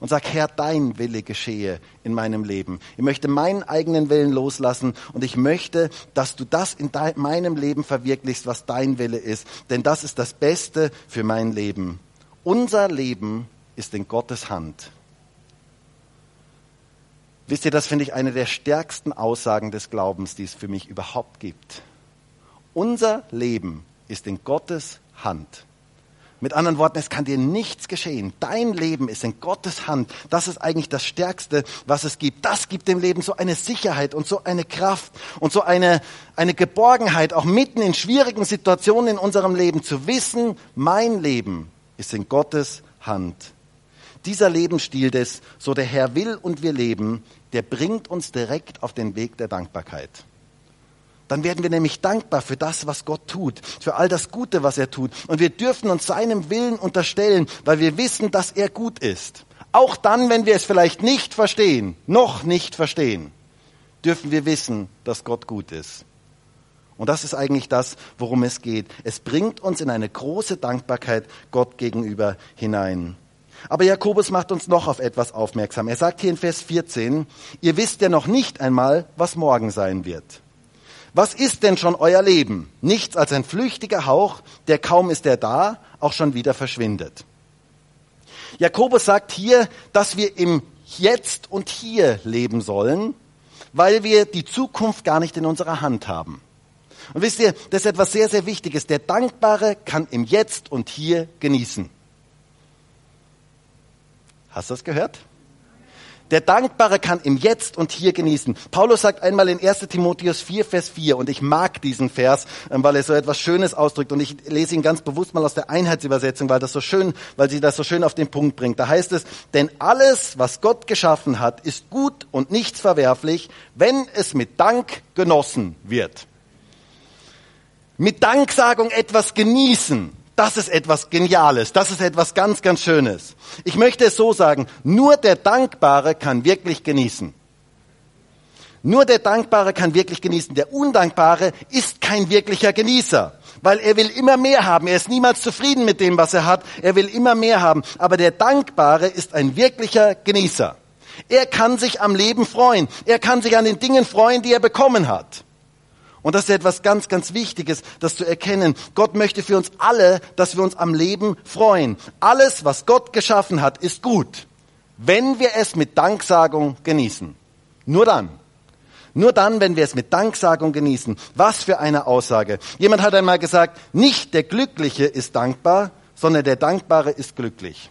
und sag, Herr, dein Wille geschehe in meinem Leben. Ich möchte meinen eigenen Willen loslassen und ich möchte, dass du das in meinem Leben verwirklichst, was dein Wille ist. Denn das ist das Beste für mein Leben. Unser Leben ist in Gottes Hand. Wisst ihr, das finde ich eine der stärksten Aussagen des Glaubens, die es für mich überhaupt gibt. Unser Leben ist in Gottes Hand. Mit anderen Worten, es kann dir nichts geschehen. Dein Leben ist in Gottes Hand. Das ist eigentlich das Stärkste, was es gibt. Das gibt dem Leben so eine Sicherheit und so eine Kraft und so eine, eine Geborgenheit, auch mitten in schwierigen Situationen in unserem Leben zu wissen, mein Leben ist in Gottes Hand. Dieser Lebensstil des, so der Herr will und wir leben, der bringt uns direkt auf den Weg der Dankbarkeit. Dann werden wir nämlich dankbar für das, was Gott tut, für all das Gute, was er tut. Und wir dürfen uns seinem Willen unterstellen, weil wir wissen, dass er gut ist. Auch dann, wenn wir es vielleicht nicht verstehen, noch nicht verstehen, dürfen wir wissen, dass Gott gut ist. Und das ist eigentlich das, worum es geht. Es bringt uns in eine große Dankbarkeit Gott gegenüber hinein. Aber Jakobus macht uns noch auf etwas aufmerksam. Er sagt hier in Vers 14, ihr wisst ja noch nicht einmal, was morgen sein wird. Was ist denn schon euer Leben? Nichts als ein flüchtiger Hauch, der kaum ist er da, auch schon wieder verschwindet. Jakobus sagt hier, dass wir im Jetzt und Hier leben sollen, weil wir die Zukunft gar nicht in unserer Hand haben. Und wisst ihr, das ist etwas sehr, sehr Wichtiges. Der Dankbare kann im Jetzt und Hier genießen. Hast du das gehört? Der Dankbare kann im Jetzt und Hier genießen. Paulus sagt einmal in 1 Timotheus 4, Vers 4, und ich mag diesen Vers, ähm, weil er so etwas Schönes ausdrückt, und ich lese ihn ganz bewusst mal aus der Einheitsübersetzung, weil das so schön, weil sie das so schön auf den Punkt bringt. Da heißt es, denn alles, was Gott geschaffen hat, ist gut und nichts verwerflich, wenn es mit Dank genossen wird. Mit Danksagung etwas genießen das ist etwas Geniales, das ist etwas ganz, ganz Schönes. Ich möchte es so sagen, nur der Dankbare kann wirklich genießen. Nur der Dankbare kann wirklich genießen. Der Undankbare ist kein wirklicher Genießer, weil er will immer mehr haben. Er ist niemals zufrieden mit dem, was er hat. Er will immer mehr haben. Aber der Dankbare ist ein wirklicher Genießer. Er kann sich am Leben freuen. Er kann sich an den Dingen freuen, die er bekommen hat. Und das ist etwas ganz, ganz Wichtiges, das zu erkennen. Gott möchte für uns alle, dass wir uns am Leben freuen. Alles, was Gott geschaffen hat, ist gut, wenn wir es mit Danksagung genießen. Nur dann. Nur dann, wenn wir es mit Danksagung genießen. Was für eine Aussage. Jemand hat einmal gesagt, nicht der Glückliche ist dankbar, sondern der Dankbare ist glücklich.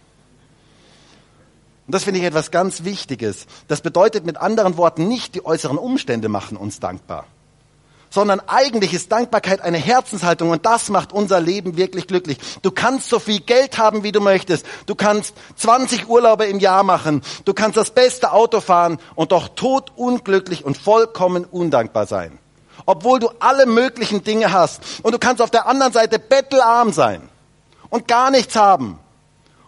Und das finde ich etwas ganz Wichtiges. Das bedeutet mit anderen Worten nicht, die äußeren Umstände machen uns dankbar sondern eigentlich ist Dankbarkeit eine Herzenshaltung und das macht unser Leben wirklich glücklich. Du kannst so viel Geld haben, wie du möchtest. Du kannst 20 Urlaube im Jahr machen. Du kannst das beste Auto fahren und doch tot unglücklich und vollkommen undankbar sein. obwohl du alle möglichen Dinge hast. Und du kannst auf der anderen Seite bettelarm sein und gar nichts haben.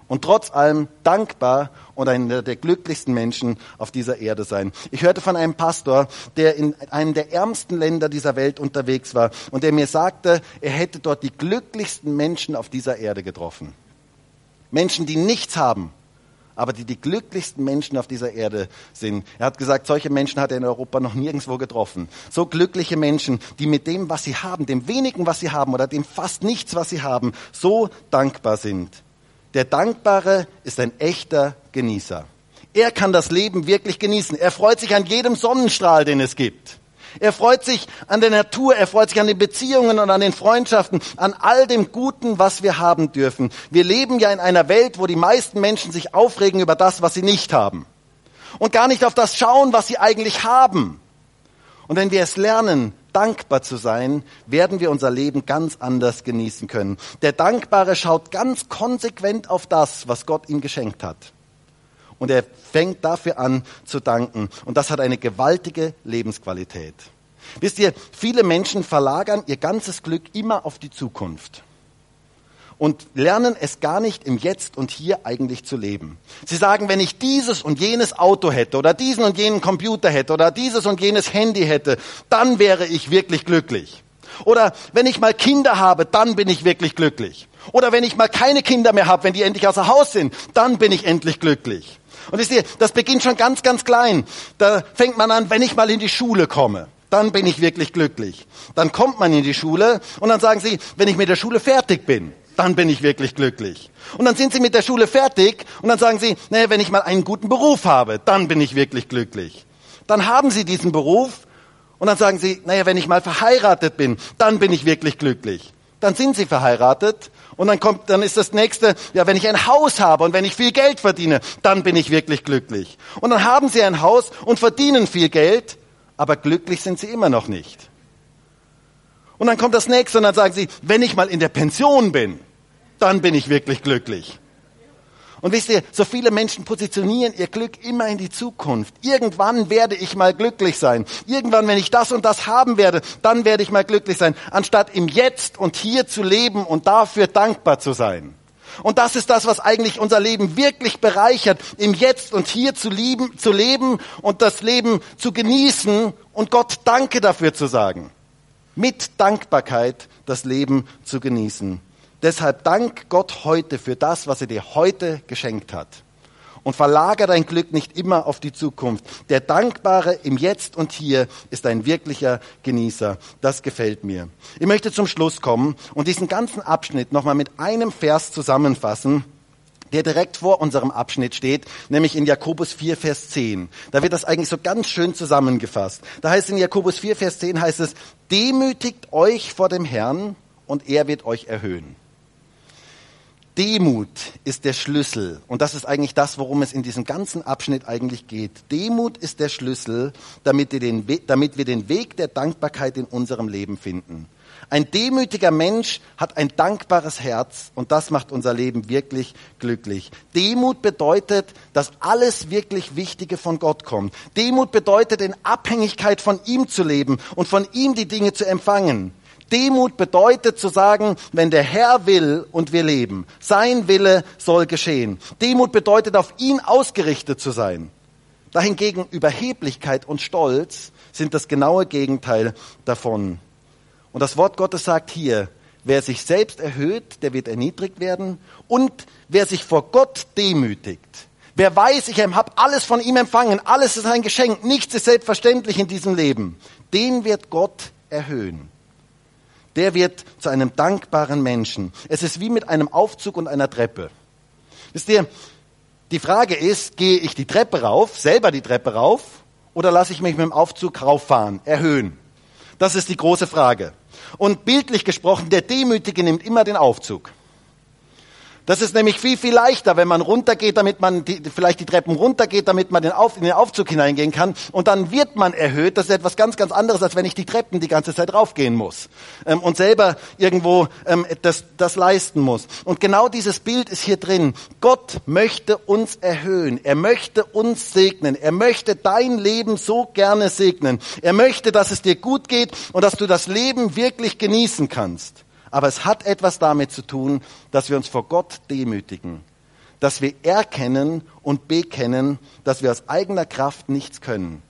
Und trotz allem dankbar und einer der glücklichsten Menschen auf dieser Erde sein. Ich hörte von einem Pastor, der in einem der ärmsten Länder dieser Welt unterwegs war und der mir sagte, er hätte dort die glücklichsten Menschen auf dieser Erde getroffen. Menschen, die nichts haben, aber die die glücklichsten Menschen auf dieser Erde sind. Er hat gesagt, solche Menschen hat er in Europa noch nirgendwo getroffen. So glückliche Menschen, die mit dem, was sie haben, dem wenigen, was sie haben oder dem fast nichts, was sie haben, so dankbar sind. Der Dankbare ist ein echter Genießer. Er kann das Leben wirklich genießen. Er freut sich an jedem Sonnenstrahl, den es gibt. Er freut sich an der Natur, er freut sich an den Beziehungen und an den Freundschaften, an all dem Guten, was wir haben dürfen. Wir leben ja in einer Welt, wo die meisten Menschen sich aufregen über das, was sie nicht haben. Und gar nicht auf das schauen, was sie eigentlich haben. Und wenn wir es lernen, dankbar zu sein, werden wir unser Leben ganz anders genießen können. Der Dankbare schaut ganz konsequent auf das, was Gott ihm geschenkt hat. Und er fängt dafür an zu danken. Und das hat eine gewaltige Lebensqualität. Wisst ihr, viele Menschen verlagern ihr ganzes Glück immer auf die Zukunft und lernen es gar nicht im Jetzt und Hier eigentlich zu leben. Sie sagen, wenn ich dieses und jenes Auto hätte oder diesen und jenen Computer hätte oder dieses und jenes Handy hätte, dann wäre ich wirklich glücklich. Oder wenn ich mal Kinder habe, dann bin ich wirklich glücklich. Oder wenn ich mal keine Kinder mehr habe, wenn die endlich außer Haus sind, dann bin ich endlich glücklich. Und wisst ihr, das beginnt schon ganz, ganz klein. Da fängt man an, wenn ich mal in die Schule komme, dann bin ich wirklich glücklich. Dann kommt man in die Schule und dann sagen sie, wenn ich mit der Schule fertig bin, dann bin ich wirklich glücklich. Und dann sind sie mit der Schule fertig und dann sagen sie, naja, wenn ich mal einen guten Beruf habe, dann bin ich wirklich glücklich. Dann haben sie diesen Beruf und dann sagen sie, naja, wenn ich mal verheiratet bin, dann bin ich wirklich glücklich. Dann sind sie verheiratet und dann kommt, dann ist das nächste, ja, wenn ich ein Haus habe und wenn ich viel Geld verdiene, dann bin ich wirklich glücklich. Und dann haben sie ein Haus und verdienen viel Geld, aber glücklich sind sie immer noch nicht. Und dann kommt das nächste und dann sagen sie, wenn ich mal in der Pension bin, dann bin ich wirklich glücklich. Und wisst ihr, so viele Menschen positionieren ihr Glück immer in die Zukunft. Irgendwann werde ich mal glücklich sein. Irgendwann, wenn ich das und das haben werde, dann werde ich mal glücklich sein. Anstatt im Jetzt und hier zu leben und dafür dankbar zu sein. Und das ist das, was eigentlich unser Leben wirklich bereichert, im Jetzt und hier zu, lieben, zu leben und das Leben zu genießen und Gott Danke dafür zu sagen mit Dankbarkeit das Leben zu genießen. Deshalb dank Gott heute für das, was er dir heute geschenkt hat. Und verlager dein Glück nicht immer auf die Zukunft. Der Dankbare im Jetzt und Hier ist ein wirklicher Genießer. Das gefällt mir. Ich möchte zum Schluss kommen und diesen ganzen Abschnitt nochmal mit einem Vers zusammenfassen, der direkt vor unserem Abschnitt steht, nämlich in Jakobus 4, Vers 10. Da wird das eigentlich so ganz schön zusammengefasst. Da heißt in Jakobus 4, Vers 10 heißt es, demütigt euch vor dem Herrn und er wird euch erhöhen. Demut ist der Schlüssel und das ist eigentlich das, worum es in diesem ganzen Abschnitt eigentlich geht. Demut ist der Schlüssel, damit wir den, damit wir den Weg der Dankbarkeit in unserem Leben finden. Ein demütiger Mensch hat ein dankbares Herz und das macht unser Leben wirklich glücklich. Demut bedeutet, dass alles wirklich Wichtige von Gott kommt. Demut bedeutet, in Abhängigkeit von ihm zu leben und von ihm die Dinge zu empfangen. Demut bedeutet zu sagen, wenn der Herr will und wir leben, sein Wille soll geschehen. Demut bedeutet, auf ihn ausgerichtet zu sein. Dahingegen Überheblichkeit und Stolz sind das genaue Gegenteil davon. Und das Wort Gottes sagt hier, wer sich selbst erhöht, der wird erniedrigt werden. Und wer sich vor Gott demütigt, wer weiß, ich habe alles von ihm empfangen, alles ist ein Geschenk, nichts ist selbstverständlich in diesem Leben, den wird Gott erhöhen. Der wird zu einem dankbaren Menschen. Es ist wie mit einem Aufzug und einer Treppe. Wisst ihr, die Frage ist, gehe ich die Treppe rauf, selber die Treppe rauf, oder lasse ich mich mit dem Aufzug rauffahren, erhöhen? Das ist die große Frage. Und bildlich gesprochen, der Demütige nimmt immer den Aufzug. Das ist nämlich viel, viel leichter, wenn man runtergeht, damit man die, vielleicht die Treppen runtergeht, damit man den Auf, in den Aufzug hineingehen kann. Und dann wird man erhöht. Das ist etwas ganz, ganz anderes, als wenn ich die Treppen die ganze Zeit raufgehen muss ähm, und selber irgendwo ähm, das, das leisten muss. Und genau dieses Bild ist hier drin. Gott möchte uns erhöhen. Er möchte uns segnen. Er möchte dein Leben so gerne segnen. Er möchte, dass es dir gut geht und dass du das Leben wirklich genießen kannst. Aber es hat etwas damit zu tun, dass wir uns vor Gott demütigen, dass wir erkennen und bekennen, dass wir aus eigener Kraft nichts können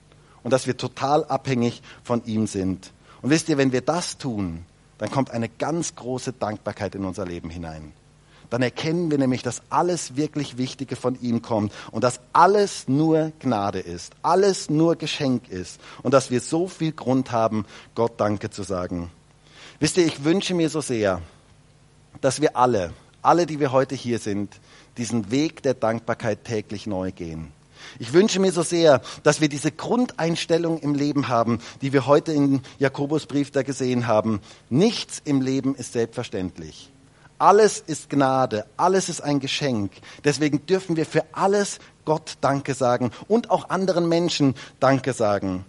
und dass wir total abhängig von ihm sind. Und wisst ihr, wenn wir das tun, dann kommt eine ganz große Dankbarkeit in unser Leben hinein. Dann erkennen wir nämlich, dass alles wirklich Wichtige von ihm kommt und dass alles nur Gnade ist, alles nur Geschenk ist und dass wir so viel Grund haben, Gott Danke zu sagen. Wisst ihr, ich wünsche mir so sehr, dass wir alle, alle, die wir heute hier sind, diesen Weg der Dankbarkeit täglich neu gehen. Ich wünsche mir so sehr, dass wir diese Grundeinstellung im Leben haben, die wir heute im Jakobusbrief da gesehen haben. Nichts im Leben ist selbstverständlich. Alles ist Gnade, alles ist ein Geschenk. Deswegen dürfen wir für alles Gott Danke sagen und auch anderen Menschen Danke sagen.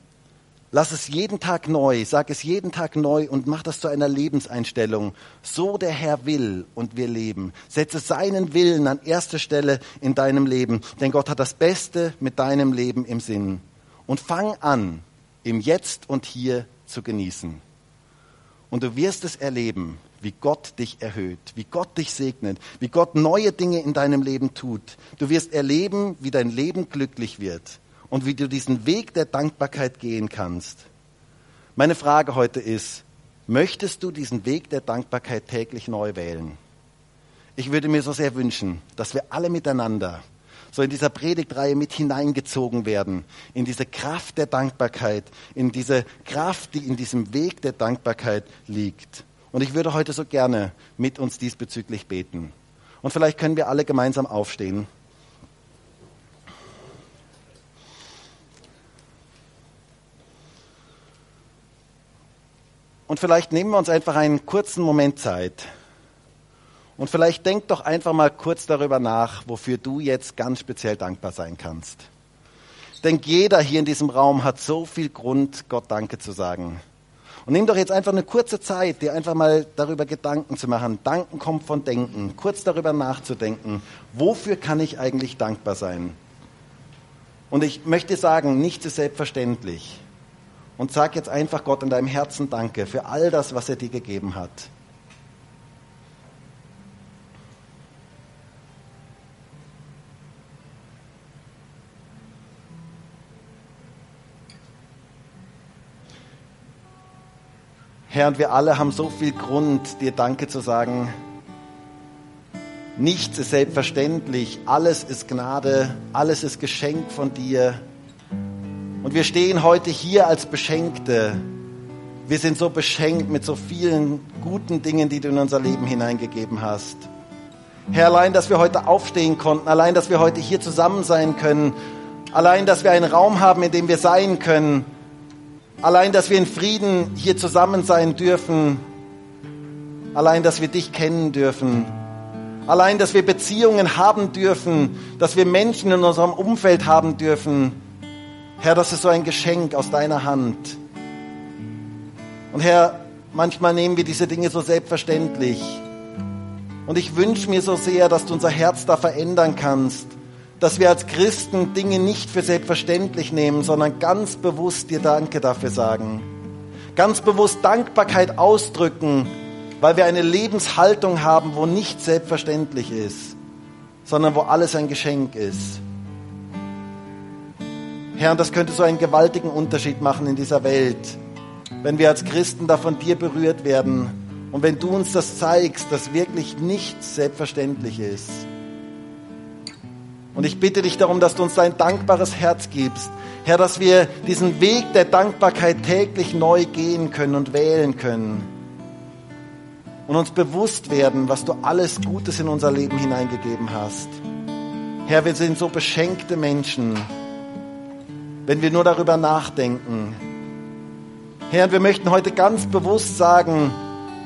Lass es jeden Tag neu, sag es jeden Tag neu und mach das zu einer Lebenseinstellung. So der Herr will und wir leben. Setze seinen Willen an erste Stelle in deinem Leben, denn Gott hat das Beste mit deinem Leben im Sinn. Und fang an, im Jetzt und Hier zu genießen. Und du wirst es erleben, wie Gott dich erhöht, wie Gott dich segnet, wie Gott neue Dinge in deinem Leben tut. Du wirst erleben, wie dein Leben glücklich wird und wie du diesen Weg der Dankbarkeit gehen kannst. Meine Frage heute ist, möchtest du diesen Weg der Dankbarkeit täglich neu wählen? Ich würde mir so sehr wünschen, dass wir alle miteinander so in dieser Predigtreihe mit hineingezogen werden, in diese Kraft der Dankbarkeit, in diese Kraft, die in diesem Weg der Dankbarkeit liegt. Und ich würde heute so gerne mit uns diesbezüglich beten. Und vielleicht können wir alle gemeinsam aufstehen. Und vielleicht nehmen wir uns einfach einen kurzen Moment Zeit. Und vielleicht denk doch einfach mal kurz darüber nach, wofür du jetzt ganz speziell dankbar sein kannst. Denke, jeder hier in diesem Raum hat so viel Grund, Gott Danke zu sagen. Und nimm doch jetzt einfach eine kurze Zeit, dir einfach mal darüber Gedanken zu machen. Danken kommt von Denken. Kurz darüber nachzudenken. Wofür kann ich eigentlich dankbar sein? Und ich möchte sagen, nichts ist selbstverständlich und sag jetzt einfach Gott in deinem Herzen Danke für all das, was er dir gegeben hat. Herr, und wir alle haben so viel Grund, dir Danke zu sagen. Nichts ist selbstverständlich, alles ist Gnade, alles ist Geschenk von dir. Und wir stehen heute hier als Beschenkte. Wir sind so beschenkt mit so vielen guten Dingen, die du in unser Leben hineingegeben hast. Herr, allein, dass wir heute aufstehen konnten, allein, dass wir heute hier zusammen sein können, allein, dass wir einen Raum haben, in dem wir sein können, allein, dass wir in Frieden hier zusammen sein dürfen, allein, dass wir dich kennen dürfen, allein, dass wir Beziehungen haben dürfen, dass wir Menschen in unserem Umfeld haben dürfen, Herr, das ist so ein Geschenk aus deiner Hand. Und Herr, manchmal nehmen wir diese Dinge so selbstverständlich. Und ich wünsche mir so sehr, dass du unser Herz da verändern kannst, dass wir als Christen Dinge nicht für selbstverständlich nehmen, sondern ganz bewusst dir Danke dafür sagen. Ganz bewusst Dankbarkeit ausdrücken, weil wir eine Lebenshaltung haben, wo nichts selbstverständlich ist, sondern wo alles ein Geschenk ist. Herr, und das könnte so einen gewaltigen Unterschied machen in dieser Welt, wenn wir als Christen da von dir berührt werden und wenn du uns das zeigst, dass wirklich nichts selbstverständlich ist. Und ich bitte dich darum, dass du uns dein dankbares Herz gibst. Herr, dass wir diesen Weg der Dankbarkeit täglich neu gehen können und wählen können. Und uns bewusst werden, was du alles Gutes in unser Leben hineingegeben hast. Herr, wir sind so beschenkte Menschen wenn wir nur darüber nachdenken. Herr, wir möchten heute ganz bewusst sagen,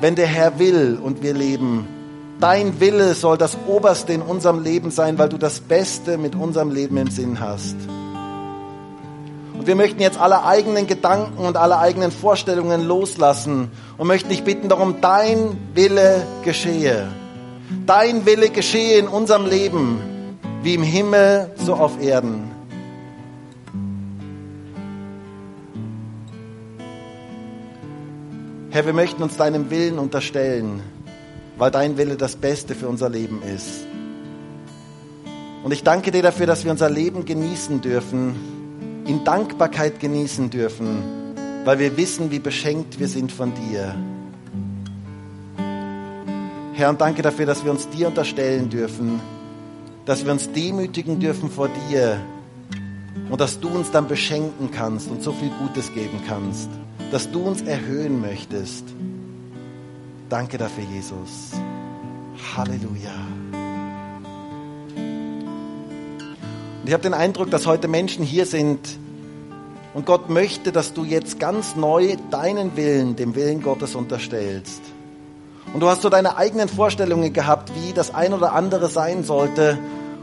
wenn der Herr will und wir leben, Dein Wille soll das Oberste in unserem Leben sein, weil du das Beste mit unserem Leben im Sinn hast. Und wir möchten jetzt alle eigenen Gedanken und alle eigenen Vorstellungen loslassen und möchten dich bitten darum, dein Wille geschehe. Dein Wille geschehe in unserem Leben, wie im Himmel, so auf Erden. Herr, wir möchten uns deinem Willen unterstellen, weil dein Wille das Beste für unser Leben ist. Und ich danke dir dafür, dass wir unser Leben genießen dürfen, in Dankbarkeit genießen dürfen, weil wir wissen, wie beschenkt wir sind von dir. Herr, und danke dafür, dass wir uns dir unterstellen dürfen, dass wir uns demütigen dürfen vor dir und dass du uns dann beschenken kannst und so viel Gutes geben kannst, dass du uns erhöhen möchtest. Danke dafür, Jesus. Halleluja. Und ich habe den Eindruck, dass heute Menschen hier sind und Gott möchte, dass du jetzt ganz neu deinen Willen, dem Willen Gottes unterstellst. Und du hast so deine eigenen Vorstellungen gehabt, wie das ein oder andere sein sollte.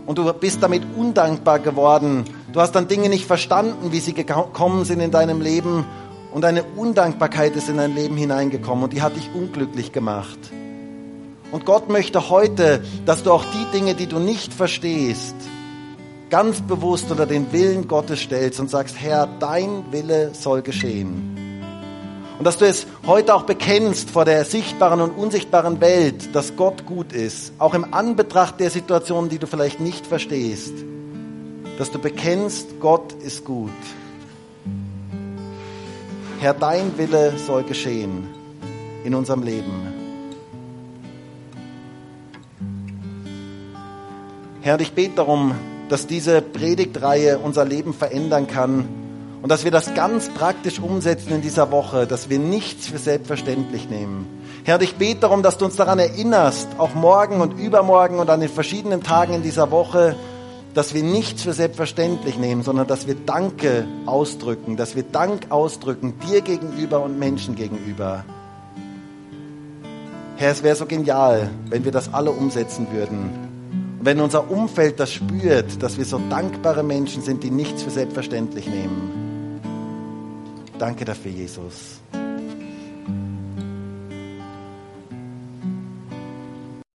Und du bist damit undankbar geworden. Du hast dann Dinge nicht verstanden, wie sie gekommen sind in deinem Leben. Und eine Undankbarkeit ist in dein Leben hineingekommen und die hat dich unglücklich gemacht. Und Gott möchte heute, dass du auch die Dinge, die du nicht verstehst, ganz bewusst unter den Willen Gottes stellst und sagst, Herr, dein Wille soll geschehen. Und dass du es heute auch bekennst vor der sichtbaren und unsichtbaren Welt, dass Gott gut ist, auch im Anbetracht der Situationen, die du vielleicht nicht verstehst, dass du bekennst, Gott ist gut. Herr, dein Wille soll geschehen in unserem Leben. Herr, ich bete darum, dass diese Predigtreihe unser Leben verändern kann und dass wir das ganz praktisch umsetzen in dieser Woche, dass wir nichts für selbstverständlich nehmen. Herr, ich bete darum, dass du uns daran erinnerst, auch morgen und übermorgen und an den verschiedenen Tagen in dieser Woche, dass wir nichts für selbstverständlich nehmen, sondern dass wir Danke ausdrücken, dass wir Dank ausdrücken dir gegenüber und Menschen gegenüber. Herr, es wäre so genial, wenn wir das alle umsetzen würden. Und wenn unser Umfeld das spürt, dass wir so dankbare Menschen sind, die nichts für selbstverständlich nehmen. Danke dafür, Jesus.